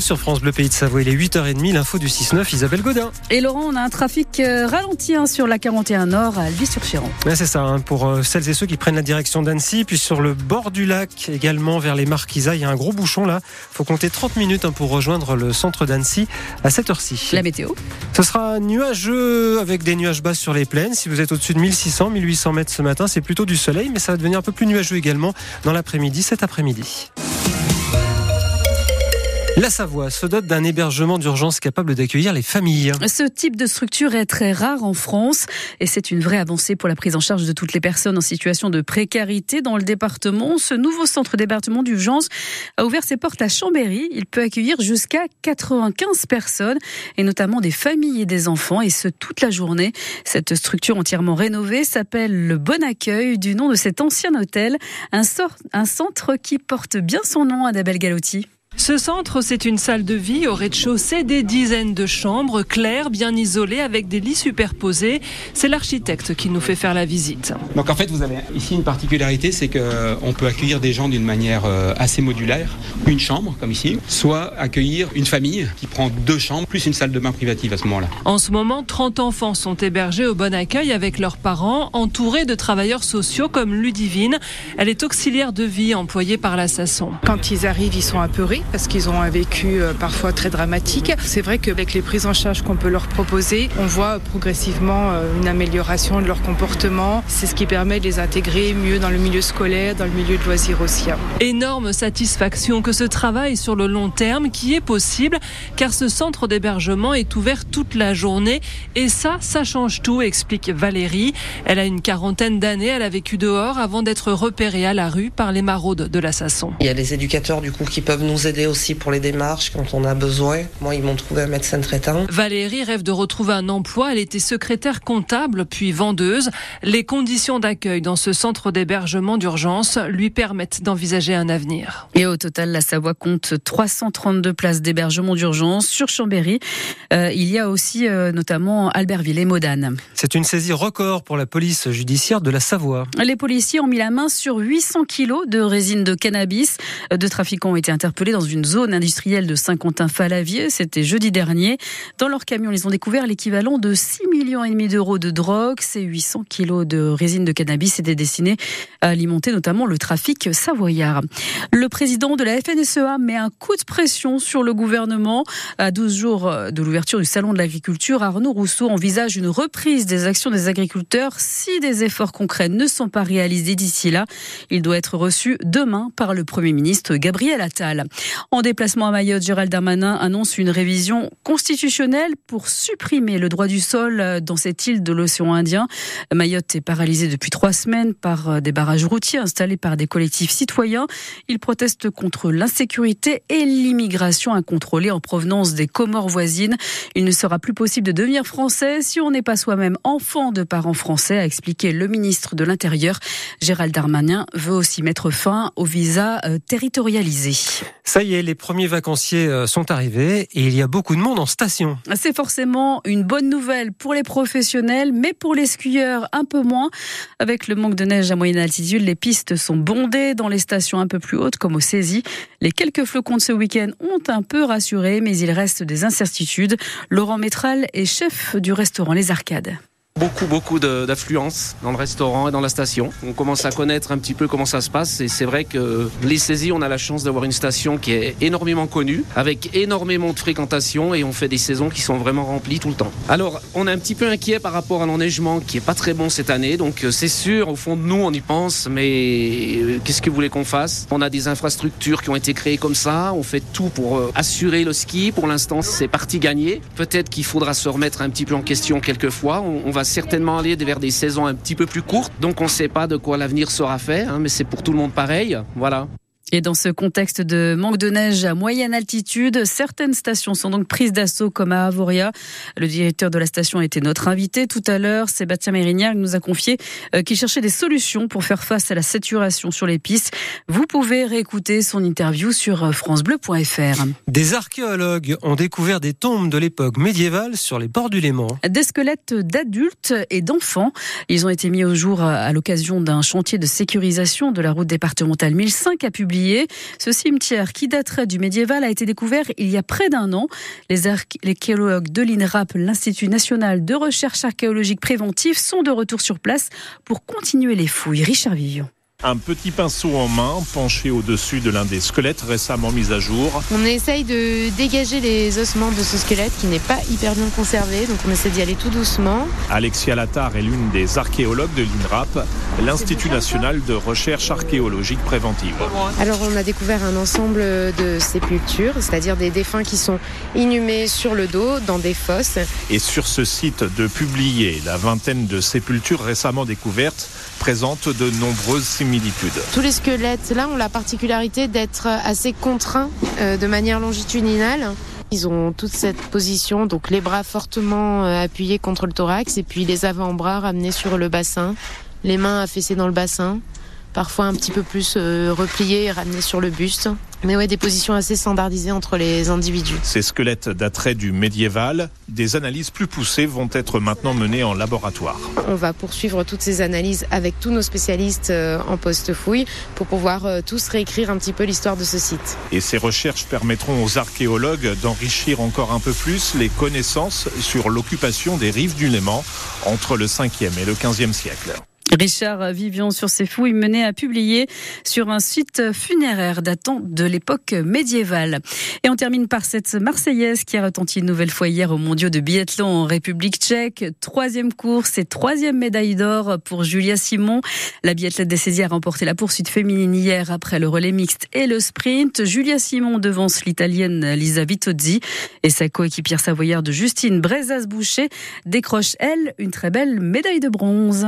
Sur France Bleu Pays de Savoie, il est 8h30, l'info du 6-9, Isabelle Godin. Et Laurent, on a un trafic euh, ralenti hein, sur la 41 Nord à Alvis-sur-Chéran. c'est ça, hein, pour euh, celles et ceux qui prennent la direction d'Annecy, puis sur le bord du lac également vers les Marquisas, il y a un gros bouchon là. faut compter 30 minutes hein, pour rejoindre le centre d'Annecy à cette heure-ci. La météo Ce sera nuageux avec des nuages bas sur les plaines. Si vous êtes au-dessus de 1600, 1800 mètres ce matin, c'est plutôt du soleil, mais ça va devenir un peu plus nuageux également dans l'après-midi, cet après-midi. La Savoie se dote d'un hébergement d'urgence capable d'accueillir les familles. Ce type de structure est très rare en France et c'est une vraie avancée pour la prise en charge de toutes les personnes en situation de précarité dans le département. Ce nouveau centre d'hébergement d'urgence a ouvert ses portes à Chambéry. Il peut accueillir jusqu'à 95 personnes et notamment des familles et des enfants et ce toute la journée. Cette structure entièrement rénovée s'appelle le Bon Accueil du nom de cet ancien hôtel, un, centre qui porte bien son nom, Annabelle Galotti. Ce centre, c'est une salle de vie au rez-de-chaussée, des dizaines de chambres claires, bien isolées, avec des lits superposés. C'est l'architecte qui nous fait faire la visite. Donc en fait, vous avez ici une particularité, c'est qu'on peut accueillir des gens d'une manière euh, assez modulaire. Une chambre, comme ici, soit accueillir une famille qui prend deux chambres, plus une salle de bain privative à ce moment-là. En ce moment, 30 enfants sont hébergés au bon accueil avec leurs parents, entourés de travailleurs sociaux comme Ludivine. Elle est auxiliaire de vie employée par l'assassin. Quand ils arrivent, ils sont apeurés parce qu'ils ont un vécu euh, parfois très dramatique. C'est vrai qu'avec les prises en charge qu'on peut leur proposer, on voit progressivement euh, une amélioration de leur comportement. C'est ce qui permet de les intégrer mieux dans le milieu scolaire, dans le milieu de loisirs aussi. Énorme satisfaction que ce travail sur le long terme qui est possible car ce centre d'hébergement est ouvert toute la journée et ça, ça change tout, explique Valérie. Elle a une quarantaine d'années, elle a vécu dehors avant d'être repérée à la rue par les maraudes de l'assassin. Il y a les éducateurs du coup qui peuvent nous aider aussi pour les démarches quand on a besoin. Moi, ils m'ont trouvé un médecin traitant. Valérie rêve de retrouver un emploi. Elle était secrétaire comptable, puis vendeuse. Les conditions d'accueil dans ce centre d'hébergement d'urgence lui permettent d'envisager un avenir. Et au total, la Savoie compte 332 places d'hébergement d'urgence sur Chambéry. Euh, il y a aussi euh, notamment Albertville et Modane. C'est une saisie record pour la police judiciaire de la Savoie. Les policiers ont mis la main sur 800 kilos de résine de cannabis. Deux trafiquants ont été interpellés dans dans une zone industrielle de Saint-Quentin-Falavier. C'était jeudi dernier. Dans leur camion, ils ont découvert l'équivalent de 6 millions et demi d'euros de drogue. Ces 800 kilos de résine de cannabis étaient destinés à alimenter notamment le trafic savoyard. Le président de la FNSEA met un coup de pression sur le gouvernement. À 12 jours de l'ouverture du salon de l'agriculture, Arnaud Rousseau envisage une reprise des actions des agriculteurs si des efforts concrets ne sont pas réalisés d'ici là. Il doit être reçu demain par le Premier ministre Gabriel Attal. En déplacement à Mayotte, Gérald Darmanin annonce une révision constitutionnelle pour supprimer le droit du sol dans cette île de l'océan Indien. Mayotte est paralysée depuis trois semaines par euh, des barrages routiers installés par des collectifs citoyens. Ils protestent contre l'insécurité et l'immigration incontrôlée en provenance des Comores voisines. Il ne sera plus possible de devenir français si on n'est pas soi-même enfant de parents français, a expliqué le ministre de l'Intérieur. Gérald Darmanin veut aussi mettre fin au visa euh, territorialisé. Les premiers vacanciers euh, sont arrivés et il y a beaucoup de monde en station. C'est forcément une bonne nouvelle pour les professionnels, mais pour les skieurs un peu moins. Avec le manque de neige à moyenne altitude, les pistes sont bondées dans les stations un peu plus hautes, comme au Saisy. Les quelques flocons de ce week-end ont un peu rassuré, mais il reste des incertitudes. Laurent Métral est chef du restaurant Les Arcades. Beaucoup, beaucoup d'affluence dans le restaurant et dans la station. On commence à connaître un petit peu comment ça se passe et c'est vrai que les saisies, on a la chance d'avoir une station qui est énormément connue, avec énormément de fréquentation et on fait des saisons qui sont vraiment remplies tout le temps. Alors, on est un petit peu inquiet par rapport à l'enneigement qui est pas très bon cette année, donc euh, c'est sûr, au fond de nous, on y pense, mais euh, qu'est-ce que vous voulez qu'on fasse? On a des infrastructures qui ont été créées comme ça, on fait tout pour euh, assurer le ski. Pour l'instant, c'est parti gagné. Peut-être qu'il faudra se remettre un petit peu en question quelquefois. Va certainement aller vers des saisons un petit peu plus courtes. Donc on ne sait pas de quoi l'avenir sera fait, hein, mais c'est pour tout le monde pareil. Voilà. Et dans ce contexte de manque de neige à moyenne altitude, certaines stations sont donc prises d'assaut comme à Avoria. Le directeur de la station a été notre invité tout à l'heure. Sébastien Mérignac nous a confié euh, qu'il cherchait des solutions pour faire face à la saturation sur les pistes. Vous pouvez réécouter son interview sur euh, francebleu.fr. Des archéologues ont découvert des tombes de l'époque médiévale sur les bords du Léman. Des squelettes d'adultes et d'enfants. Ils ont été mis au jour à l'occasion d'un chantier de sécurisation de la route départementale 1005 à publier Ce cimetière, qui daterait du médiéval, a été découvert il y a près d'un an. Les archéologues de l'INRAP, l'Institut national de recherche archéologique préventive, sont de retour sur place pour continuer les fouilles. Richard Vivion un petit pinceau en main penché au-dessus de l'un des squelettes récemment mis à jour. On essaye de dégager les ossements de ce squelette qui n'est pas hyper bien conservé, donc on essaie d'y aller tout doucement. Alexia Latar est l'une des archéologues de l'INRAP, l'Institut national de recherche archéologique préventive. Alors on a découvert un ensemble de sépultures, c'est-à-dire des défunts qui sont inhumés sur le dos dans des fosses. Et sur ce site de publier la vingtaine de sépultures récemment découvertes présentent de nombreuses similitudes tous les squelettes là ont la particularité d'être assez contraints euh, de manière longitudinale. Ils ont toute cette position, donc les bras fortement euh, appuyés contre le thorax et puis les avant-bras ramenés sur le bassin, les mains affaissées dans le bassin parfois un petit peu plus euh, repliés et ramenés sur le buste. Mais ouais, des positions assez standardisées entre les individus. Ces squelettes dateraient du médiéval. Des analyses plus poussées vont être maintenant menées en laboratoire. On va poursuivre toutes ces analyses avec tous nos spécialistes euh, en post-fouille pour pouvoir euh, tous réécrire un petit peu l'histoire de ce site. Et ces recherches permettront aux archéologues d'enrichir encore un peu plus les connaissances sur l'occupation des rives du Léman entre le 5e et le 15e siècle. Richard Vivian sur ses fouilles menées à publier sur un site funéraire datant de l'époque médiévale. Et on termine par cette Marseillaise qui a retenti une nouvelle fois hier au mondiaux de biathlon en République tchèque. Troisième course et troisième médaille d'or pour Julia Simon. La biathlète des saisies a remporté la poursuite féminine hier après le relais mixte et le sprint. Julia Simon devance l'italienne Lisa Vitozzi et sa coéquipière savoyarde Justine Brezas-Boucher décroche, elle, une très belle médaille de bronze.